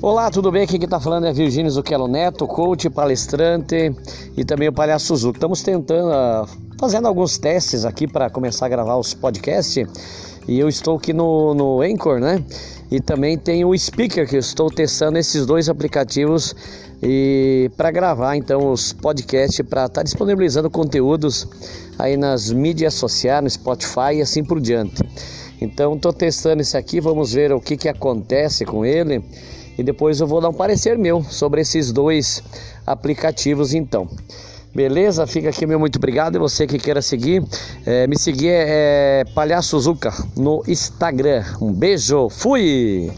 Olá, tudo bem? Aqui quem está falando é Virgínia Zucchello Neto, coach, palestrante e também o Palhaço Suzuki. Estamos tentando, uh, fazendo alguns testes aqui para começar a gravar os podcasts e eu estou aqui no, no Anchor, né? E também tem o Speaker que eu estou testando esses dois aplicativos e para gravar então os podcasts para estar tá disponibilizando conteúdos aí nas mídias sociais, no Spotify e assim por diante. Então estou testando esse aqui, vamos ver o que, que acontece com ele e depois eu vou dar um parecer meu sobre esses dois aplicativos então. Beleza? Fica aqui meu muito obrigado e você que queira seguir, é, me seguir é, é Palhaço Zuca no Instagram. Um beijo, fui!